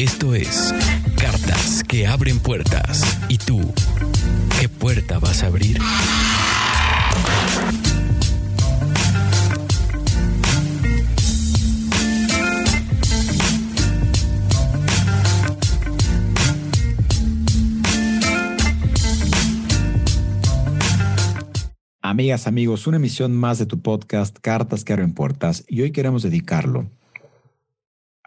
Esto es Cartas que abren puertas. ¿Y tú? ¿Qué puerta vas a abrir? Amigas, amigos, una emisión más de tu podcast Cartas que abren puertas y hoy queremos dedicarlo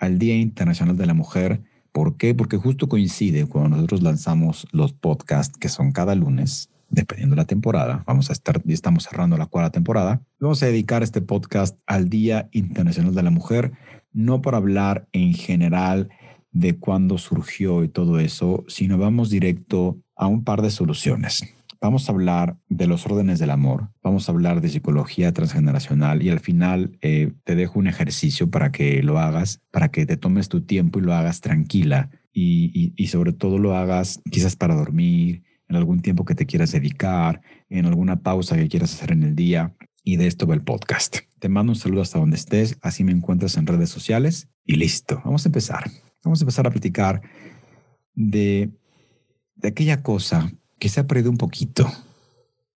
al Día Internacional de la Mujer. ¿Por qué? Porque justo coincide cuando nosotros lanzamos los podcasts que son cada lunes, dependiendo de la temporada. Vamos a estar, estamos cerrando la cuarta temporada. Vamos a dedicar este podcast al Día Internacional de la Mujer, no para hablar en general de cuándo surgió y todo eso, sino vamos directo a un par de soluciones. Vamos a hablar de los órdenes del amor, vamos a hablar de psicología transgeneracional y al final eh, te dejo un ejercicio para que lo hagas, para que te tomes tu tiempo y lo hagas tranquila y, y sobre todo lo hagas quizás para dormir, en algún tiempo que te quieras dedicar, en alguna pausa que quieras hacer en el día. Y de esto va el podcast. Te mando un saludo hasta donde estés, así me encuentras en redes sociales y listo. Vamos a empezar. Vamos a empezar a platicar de, de aquella cosa que se ha perdido un poquito,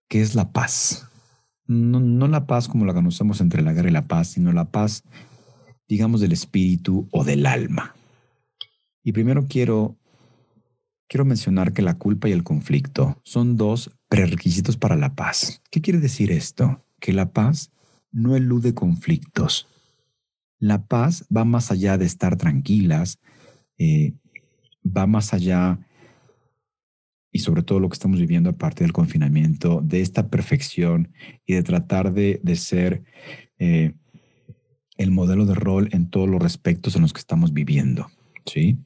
que es la paz. No, no la paz como la conocemos entre la guerra y la paz, sino la paz, digamos, del espíritu o del alma. Y primero quiero, quiero mencionar que la culpa y el conflicto son dos prerequisitos para la paz. ¿Qué quiere decir esto? Que la paz no elude conflictos. La paz va más allá de estar tranquilas, eh, va más allá y sobre todo lo que estamos viviendo a partir del confinamiento, de esta perfección y de tratar de, ser eh, el modelo de rol en todos los respectos en los que estamos viviendo, ¿sí?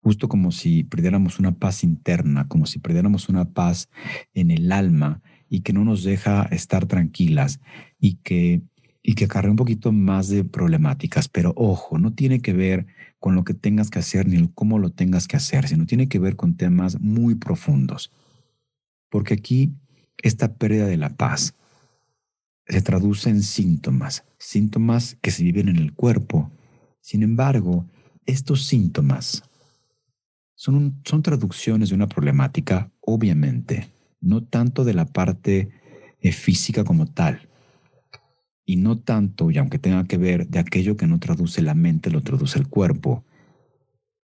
Justo como si perdiéramos una paz interna, como si perdiéramos una paz en el alma y que no nos deja estar tranquilas y que, y que acarrea un poquito más de problemáticas. Pero ojo, no tiene que ver con lo que tengas que hacer ni cómo lo tengas que hacer, sino tiene que ver con temas muy profundos. Porque aquí esta pérdida de la paz se traduce en síntomas, síntomas que se viven en el cuerpo. Sin embargo, estos síntomas son, son traducciones de una problemática, obviamente, no tanto de la parte eh, física como tal, y no tanto, y aunque tenga que ver, de aquello que no traduce la mente, lo traduce el cuerpo,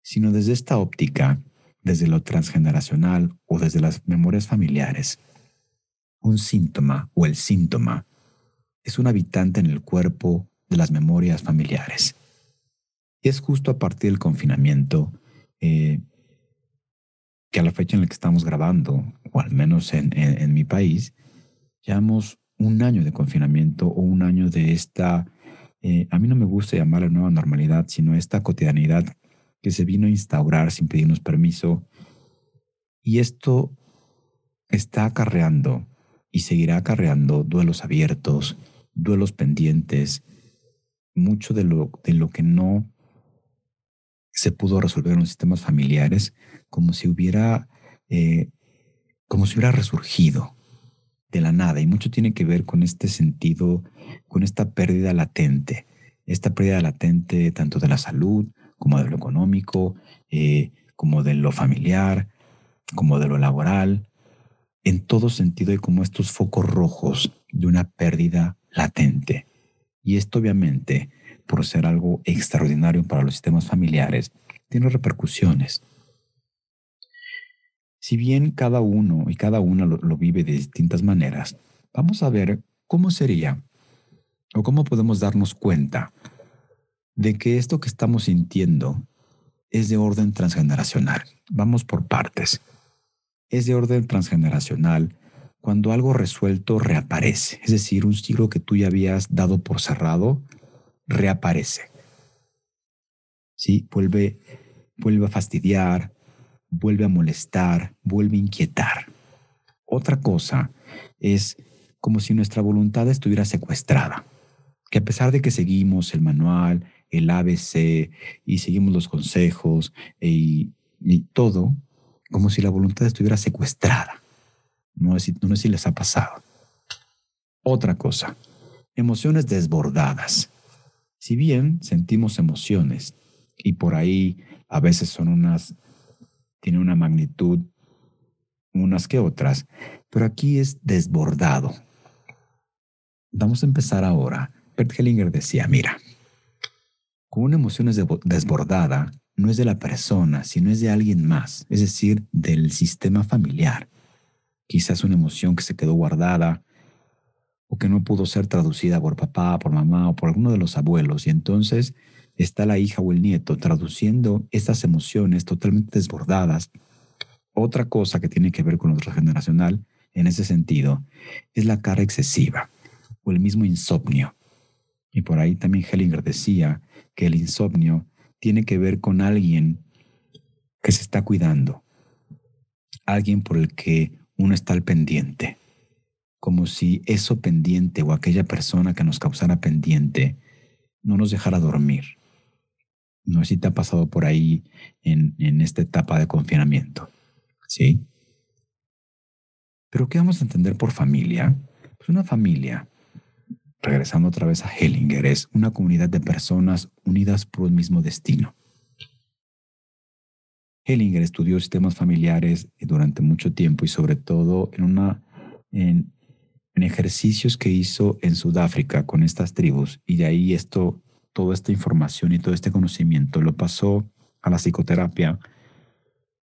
sino desde esta óptica, desde lo transgeneracional o desde las memorias familiares. Un síntoma o el síntoma es un habitante en el cuerpo de las memorias familiares. Y es justo a partir del confinamiento eh, que a la fecha en la que estamos grabando, o al menos en, en mi país, llevamos un año de confinamiento o un año de esta, eh, a mí no me gusta llamarla nueva normalidad, sino esta cotidianidad que se vino a instaurar sin pedirnos permiso. Y esto está acarreando y seguirá acarreando duelos abiertos, duelos pendientes, mucho de lo, de lo que no se pudo resolver en los sistemas familiares, como si hubiera, eh, como si hubiera resurgido de la nada y mucho tiene que ver con este sentido, con esta pérdida latente, esta pérdida latente tanto de la salud como de lo económico, eh, como de lo familiar, como de lo laboral. En todo sentido hay como estos focos rojos de una pérdida latente. Y esto obviamente, por ser algo extraordinario para los sistemas familiares, tiene repercusiones si bien cada uno y cada una lo, vive de distintas maneras, vamos a ver cómo sería o cómo podemos darnos cuenta de que esto que estamos sintiendo es de orden transgeneracional. Vamos por partes. Es de orden transgeneracional cuando algo resuelto reaparece, es decir, un ciclo que tú ya habías dado por cerrado reaparece. Sí, vuelve, vuelve a fastidiar, vuelve a molestar, vuelve a inquietar. Otra cosa es como si nuestra voluntad estuviera secuestrada, que a pesar de que seguimos el manual, el ABC y seguimos los consejos y, todo, como si la voluntad estuviera secuestrada. No sé, no sé si les ha pasado. Otra cosa, emociones desbordadas. Si bien sentimos emociones y por ahí a veces son unas, tiene una magnitud unas que otras, pero aquí es desbordado. Vamos a empezar ahora. Bert Hellinger decía, mira, con una emoción desbordada no es de la persona, sino es de alguien más, es decir, del sistema familiar. Quizás una emoción que se quedó guardada o que no pudo ser traducida por papá, por mamá o por alguno de los abuelos y entonces está la hija o el nieto traduciendo estas emociones totalmente desbordadas. Otra cosa que tiene que ver con lo transgeneracional en ese sentido es la cara excesiva o el mismo insomnio. Y por ahí también Hellinger decía que el insomnio tiene que ver con alguien que se está cuidando, alguien por el que uno está al pendiente, como si eso pendiente o aquella persona que nos causara pendiente no nos dejara dormir. No sé si te ha pasado por ahí en, en esta etapa de confinamiento. ¿Sí? Pero ¿qué vamos a entender por familia? Pues una familia, regresando otra vez a Hellinger, es una comunidad de personas unidas por un mismo destino. Hellinger estudió sistemas familiares durante mucho tiempo y sobre todo en, una, en, en ejercicios que hizo en Sudáfrica con estas tribus y de ahí esto toda esta información y todo este conocimiento lo pasó a la psicoterapia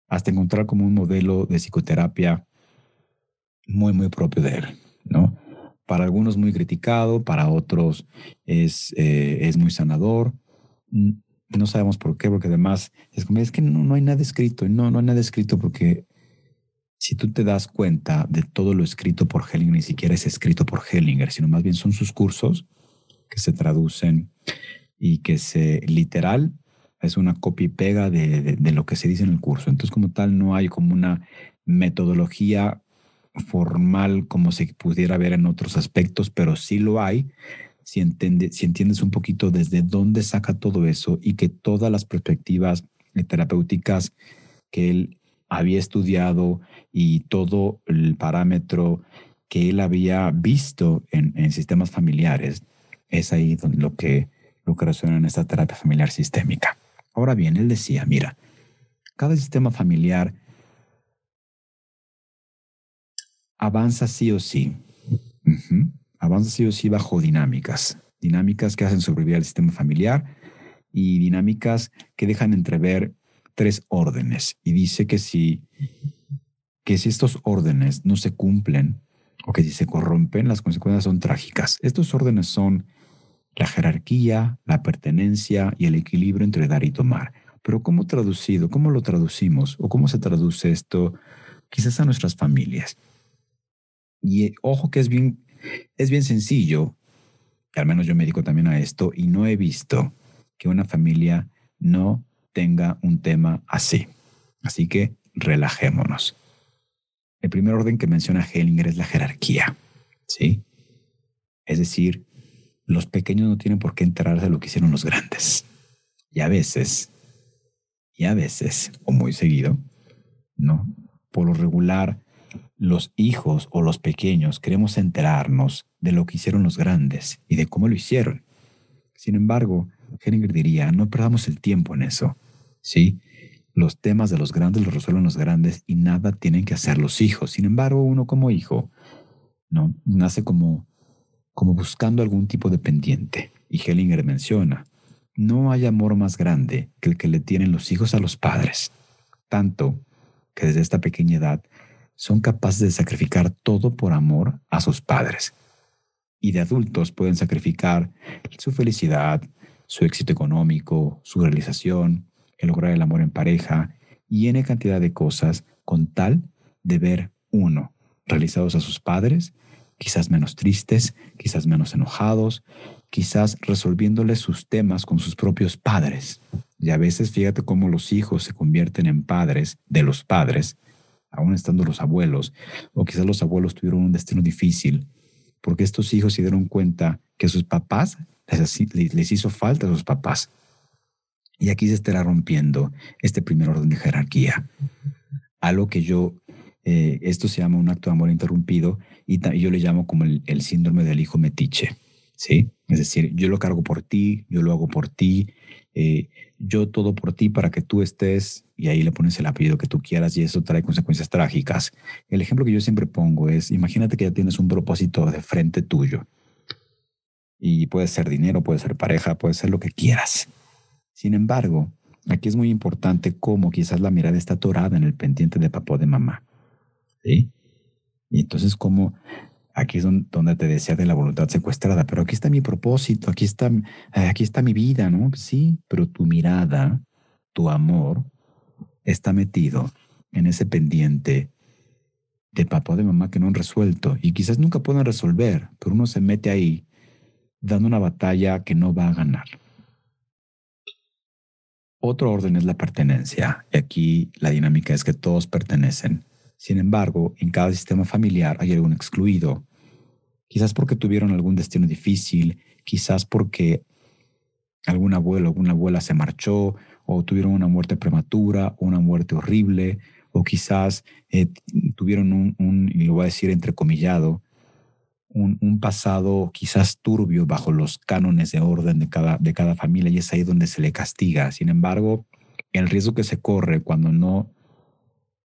hasta encontrar como un modelo de psicoterapia muy, muy propio de él, ¿no? Para algunos muy criticado, para otros es, eh, es muy sanador. No sabemos por qué, porque además es como, es que no, no hay nada escrito, no, no hay nada escrito porque si tú te das cuenta de todo lo escrito por Hellinger, ni siquiera es escrito por Hellinger, sino más bien son sus cursos que se traducen y que se literal es una copia y pega de, lo que se dice en el curso. Entonces, como tal, no hay como una metodología formal como se pudiera ver en otros aspectos, pero sí lo hay si, si entiendes un poquito desde dónde saca todo eso y que todas las perspectivas terapéuticas que él había estudiado y todo el parámetro que él había visto en, en sistemas familiares, es ahí donde lo que resuena en esta terapia familiar sistémica. Ahora bien, él decía, mira, cada sistema familiar avanza sí o sí. Avanza sí o sí bajo dinámicas. Dinámicas que hacen sobrevivir al sistema familiar y dinámicas que dejan entrever tres órdenes. Y dice que si, que si estos órdenes no se cumplen o que si se corrompen, las consecuencias son trágicas. Estos órdenes son la jerarquía, la pertenencia y el equilibrio entre dar y tomar. Pero ¿cómo traducido? ¿Cómo lo traducimos? ¿O cómo se traduce esto quizás a nuestras familias? Y eh, ojo que es bien, es bien sencillo, al menos yo me dedico también a esto, y no he visto que una familia no tenga un tema así. Así que relajémonos. El primer orden que menciona Hellinger es la jerarquía, ¿sí? Es decir, los pequeños no tienen por qué enterarse de lo que hicieron los grandes. Y a veces, y a veces, o muy seguido, ¿no? Por lo regular, los hijos o los pequeños queremos enterarnos de lo que hicieron los grandes y de cómo lo hicieron. Sin embargo, Henninger diría, no perdamos el tiempo en eso. ¿Sí? Los temas de los grandes los resuelven los grandes y nada tienen que hacer los hijos. Sin embargo, uno como hijo, ¿no? Nace como como buscando algún tipo de pendiente. Y Hellinger menciona, no hay amor más grande que el que le tienen los hijos a los padres, tanto que desde esta pequeña edad son capaces de sacrificar todo por amor a sus padres. Y de adultos pueden sacrificar su felicidad, su éxito económico, su realización, el lograr el amor en pareja y N cantidad de cosas con tal de ver uno realizados a sus padres quizás menos tristes, quizás menos enojados, quizás resolviéndole sus temas con sus propios padres. Y a veces fíjate cómo los hijos se convierten en padres de los padres, aún estando los abuelos, o quizás los abuelos tuvieron un destino difícil, porque estos hijos se dieron cuenta que sus papás les, les hizo falta a sus papás. Y aquí se estará rompiendo este primer orden de jerarquía. Algo que yo, eh, esto se llama un acto de amor interrumpido y, yo le llamo como el, síndrome del hijo metiche. ¿sí? Es decir, yo lo cargo por ti, yo lo hago por ti, eh, yo todo por ti para que tú estés y ahí le pones el apellido que tú quieras y eso trae consecuencias trágicas. El ejemplo que yo siempre pongo es, imagínate que ya tienes un propósito de frente tuyo y puede ser dinero, puede ser pareja, puede ser lo que quieras. Sin embargo, aquí es muy importante cómo quizás la mirada está atorada en el pendiente de papá o de mamá. ¿Sí? Y entonces cómo aquí es donde te decía de la voluntad secuestrada, pero aquí está mi propósito, aquí está, eh, aquí está mi vida, ¿no? Sí, pero tu mirada, tu amor, está metido en ese pendiente de papá o de mamá que no han resuelto y quizás nunca puedan resolver, pero uno se mete ahí dando una batalla que no va a ganar. Otro orden es la pertenencia, y aquí la dinámica es que todos pertenecen. Sin embargo, en cada sistema familiar hay algún excluido, quizás porque tuvieron algún destino difícil, quizás porque algún abuelo o alguna abuela se marchó, o tuvieron una muerte prematura, o una muerte horrible, o quizás eh, tuvieron un, y lo voy a decir entrecomillado, un, un, pasado quizás turbio bajo los cánones de orden de cada, de cada familia y es ahí donde se le castiga. Sin embargo, el riesgo que se corre cuando no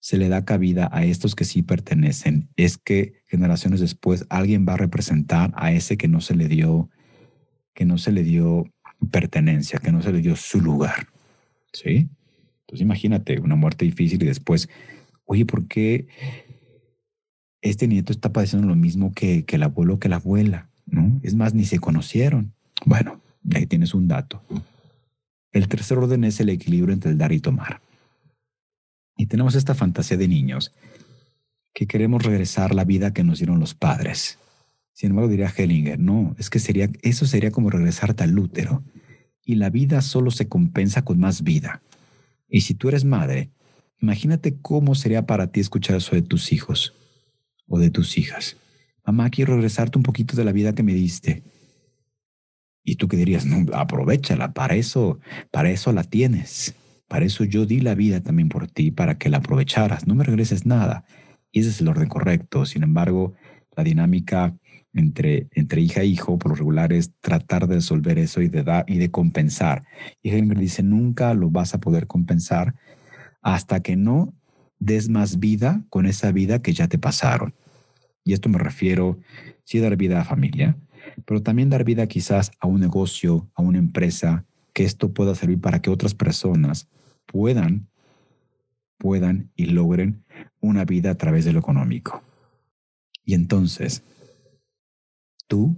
se le da cabida a estos que sí pertenecen, es que generaciones después alguien va a representar a ese que no se le dio, que no se le dio pertenencia, que no se le dio su lugar. ¿Sí? Entonces imagínate una muerte difícil y después, oye, ¿por qué este nieto está padeciendo lo mismo que, el abuelo que la abuela? ¿no? Es más, ni se conocieron. Bueno, ahí tienes un dato. El tercer orden es el equilibrio entre el dar y tomar. Y tenemos esta fantasía de niños que queremos regresar la vida que nos dieron los padres. Sin embargo, diría Hellinger, no, es que sería, eso sería como regresarte al útero. Y la vida solo se compensa con más vida. Y si tú eres madre, imagínate cómo sería para ti escuchar eso de tus hijos o de tus hijas. Mamá, quiero regresarte un poquito de la vida que me diste. Y tú que dirías, no, aprovechala, para eso, para eso la tienes. Para eso yo di la vida también por ti, para que la aprovecharas. No me regreses nada. Ese es el orden correcto. Sin embargo, la dinámica entre, entre hija e hijo, por lo regular, es tratar de resolver eso y de, y de compensar. Y Hellinger dice, nunca lo vas a poder compensar hasta que no des más vida con esa vida que ya te pasaron. Y esto me refiero, sí, dar vida a familia, pero también dar vida quizás a un negocio, a una empresa, que esto pueda servir para que otras personas puedan, puedan y logren una vida a través de lo económico. Y entonces, ¿tú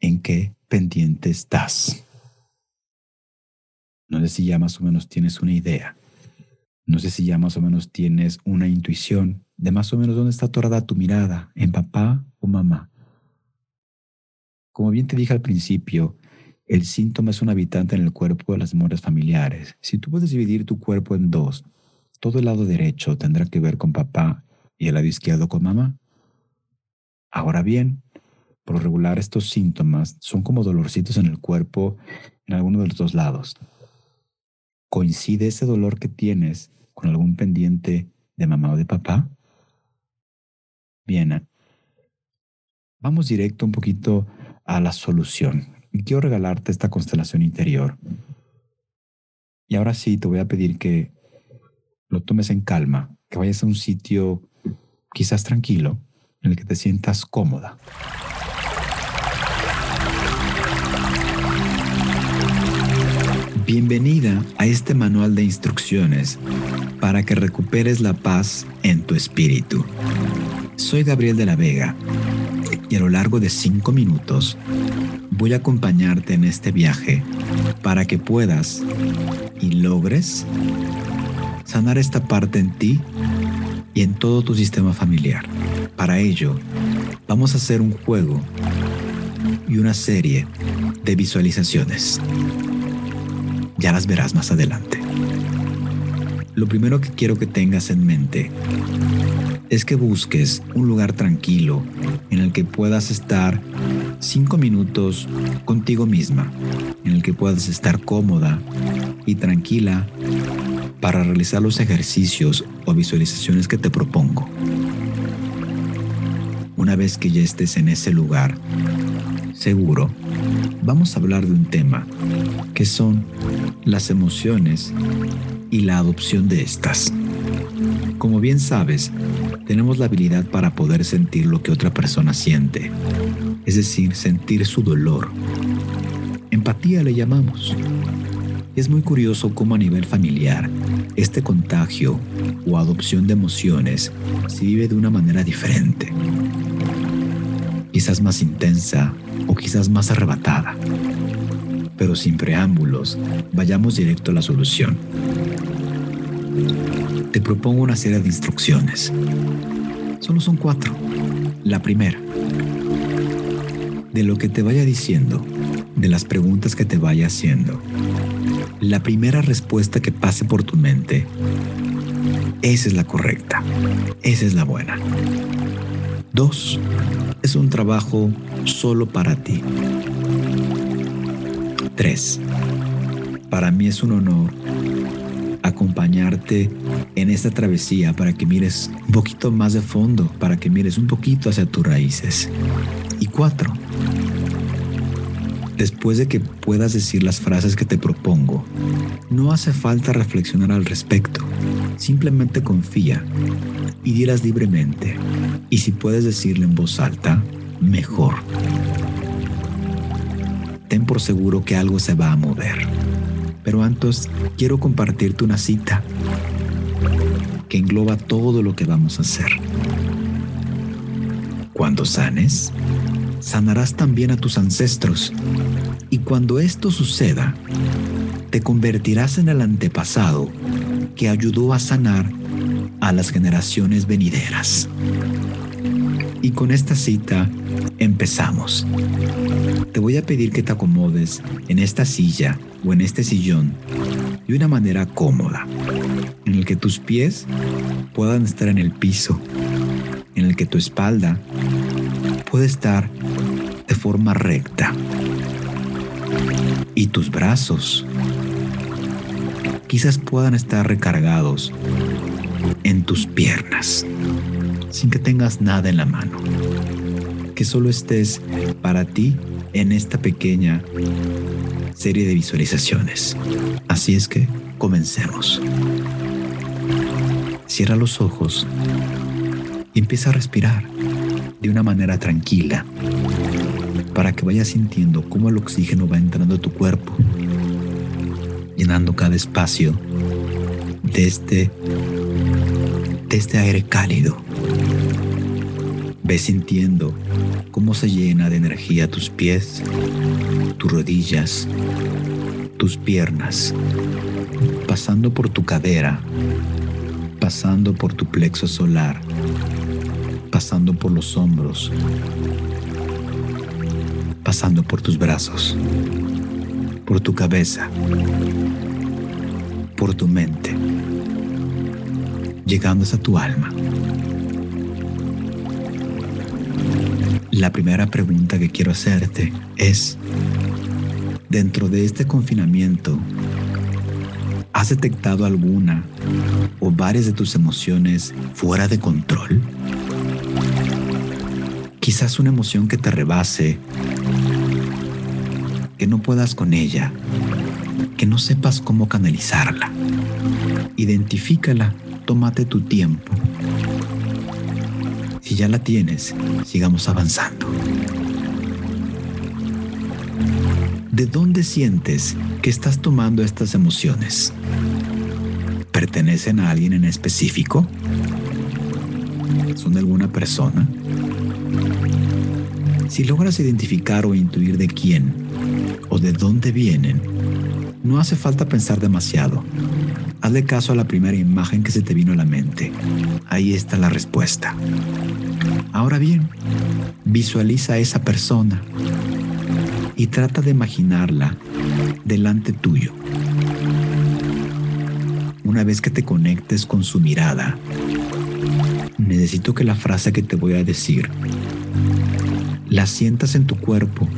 en qué pendiente estás? No sé si ya más o menos tienes una idea. No sé si ya más o menos tienes una intuición de más o menos dónde está atorada tu mirada, en papá o mamá. Como bien te dije al principio, el síntoma es un habitante en el cuerpo de las memorias familiares. Si tú puedes dividir tu cuerpo en dos, todo el lado derecho tendrá que ver con papá y el lado izquierdo con mamá. Ahora bien, por regular estos síntomas son como dolorcitos en el cuerpo en alguno de los dos lados. ¿Coincide ese dolor que tienes con algún pendiente de mamá o de papá? Bien, vamos directo un poquito a la solución quiero regalarte esta constelación interior. Y ahora sí, te voy a pedir que lo tomes en calma, que vayas a un sitio quizás tranquilo, en el que te sientas cómoda. Bienvenida a este manual de instrucciones para que recuperes la paz en tu espíritu. Soy Gabriel de la Vega y a lo largo de cinco minutos voy a acompañarte en este viaje para que puedas y logres sanar esta parte en ti y en todo tu sistema familiar. Para ello, vamos a hacer un juego y una serie de visualizaciones. Ya las verás más adelante. Lo primero que quiero que tengas en mente es que busques un lugar tranquilo en el que puedas estar cinco minutos contigo misma, en el que puedas estar cómoda y tranquila para realizar los ejercicios o visualizaciones que te propongo. Una vez que ya estés en ese lugar, seguro, vamos a hablar de un tema que son las emociones y la adopción de estas. Como bien sabes, tenemos la habilidad para poder sentir lo que otra persona siente, es decir, sentir su dolor. Empatía le llamamos. Es muy curioso cómo a nivel familiar, este contagio o adopción de emociones se vive de una manera diferente. Quizás más intensa o quizás más arrebatada. Pero sin preámbulos, vayamos directo a la solución te propongo una serie de instrucciones. Solo son cuatro. La primera, de lo que te vaya diciendo, de las preguntas que te vaya haciendo, la primera respuesta que pase por tu mente, esa es la correcta, esa es la buena. Dos, es un trabajo solo para ti. Tres, para mí es un honor acompañarte en esta travesía para que mires un poquito más de fondo, para que mires un poquito hacia tus raíces. Y cuatro, después de que puedas decir las frases que te propongo, no hace falta reflexionar al respecto. Simplemente confía y dirás libremente. Y si puedes decirle en voz alta, mejor. Ten por seguro que algo se va a mover. Pero antes quiero compartirte una cita que engloba todo lo que vamos a hacer. Cuando sanes, sanarás también a tus ancestros. Y cuando esto suceda, te convertirás en el antepasado que ayudó a sanar a las generaciones venideras. Y con esta cita empezamos. Te voy a pedir que te acomodes en esta silla o en este sillón de una manera cómoda, en el que tus pies puedan estar en el piso, en el que tu espalda puede estar de forma recta y tus brazos quizás puedan estar recargados en tus piernas sin que tengas nada en la mano. Que solo estés para ti en esta pequeña serie de visualizaciones. Así es que comencemos. Cierra los ojos y empieza a respirar de una manera tranquila para que vayas sintiendo cómo el oxígeno va entrando a tu cuerpo, llenando cada espacio de este, de este aire cálido. Ve sintiendo cómo se llena de energía tus pies, tus rodillas, tus piernas, pasando por tu cadera, pasando por tu plexo solar, pasando por los hombros, pasando por tus brazos, por tu cabeza, por tu mente, llegando hasta tu alma. La primera pregunta que quiero hacerte es, dentro de este confinamiento, ¿has detectado alguna o varias de tus emociones fuera de control? Quizás una emoción que te rebase, que no puedas con ella, que no sepas cómo canalizarla. Identifícala, tómate tu tiempo si ya la tienes, sigamos avanzando. ¿De dónde sientes que estás tomando estas emociones? ¿Pertenecen a alguien en específico? ¿Son de alguna persona? Si logras identificar o intuir de quién o de dónde vienen, no hace falta pensar demasiado. Hazle caso a la primera imagen que se te vino a la mente. Ahí está la respuesta. Ahora bien, visualiza a esa persona y trata de imaginarla delante tuyo. Una vez que te conectes con su mirada, necesito que la frase que te voy a decir la sientas en tu cuerpo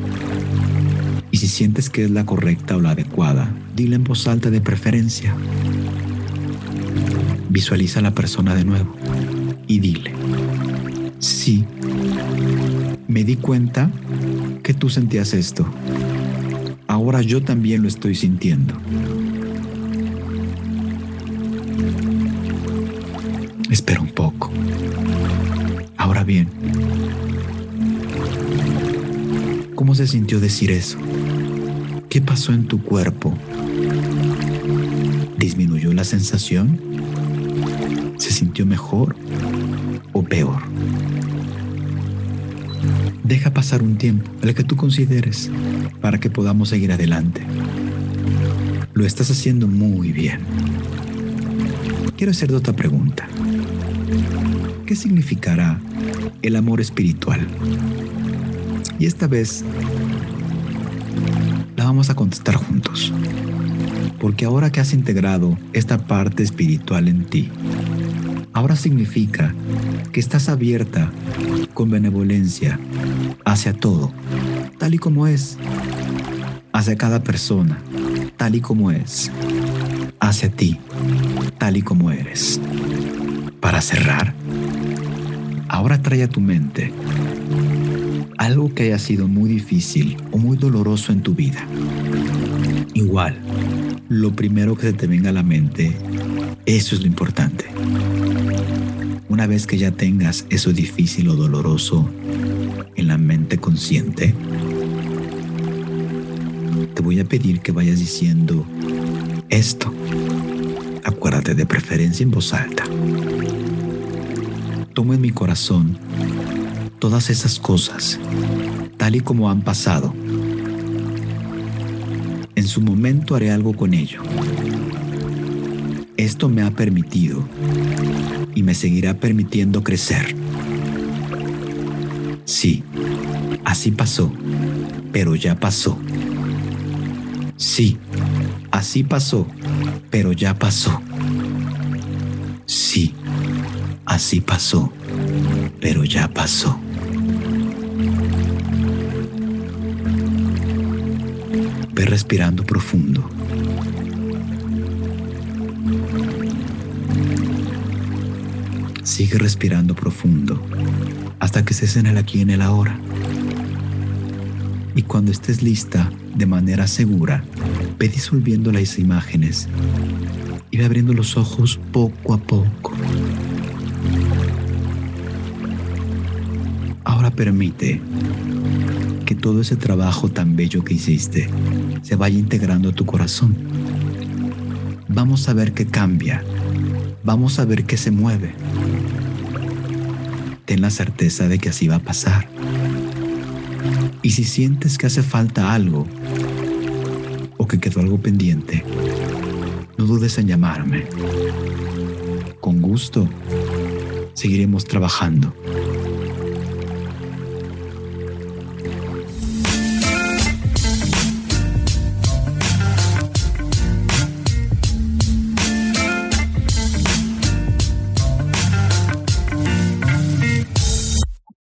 y si sientes que es la correcta o la adecuada, dile en voz alta de preferencia. Visualiza a la persona de nuevo y dile, sí, me di cuenta que tú sentías esto. Ahora yo también lo estoy sintiendo. Espera un poco. Ahora bien, ¿cómo se sintió decir eso? ¿Qué pasó en tu cuerpo? ¿Disminuyó la sensación? ¿Se sintió mejor o peor? Deja pasar un tiempo, el que tú consideres, para que podamos seguir adelante. Lo estás haciendo muy bien. Quiero hacerte otra pregunta. ¿Qué significará el amor espiritual? Y esta vez la vamos a contestar juntos. Porque ahora que has integrado esta parte espiritual en ti, ahora significa que estás abierta con benevolencia hacia todo, tal y como es, hacia cada persona, tal y como es, hacia ti, tal y como eres. Para cerrar, ahora trae a tu mente algo que haya sido muy difícil o muy doloroso en tu vida. Igual, lo primero que se te venga a la mente, eso es lo importante. Una vez que ya tengas eso difícil o doloroso en la mente consciente, te voy a pedir que vayas diciendo esto. Acuérdate de preferencia en voz alta tomo en mi corazón todas esas cosas, tal y como han pasado. En su momento haré algo con ello. Esto me ha permitido y me seguirá permitiendo crecer. Sí, así pasó, pero ya pasó. Sí, así pasó, pero ya pasó. Sí, Así pasó, pero ya pasó. Respirando profundo. Sigue respirando profundo hasta que estés en el aquí en el ahora. Y cuando estés lista, de manera segura, ve disolviendo las imágenes y ve abriendo los ojos poco a poco. permite que todo ese trabajo tan bello que hiciste se vaya integrando a tu corazón. Vamos a ver qué cambia. Vamos a ver qué se mueve. Ten la certeza de que así va a pasar. Y si sientes que hace falta algo o que quedó algo pendiente, no dudes en llamarme. Con gusto, seguiremos trabajando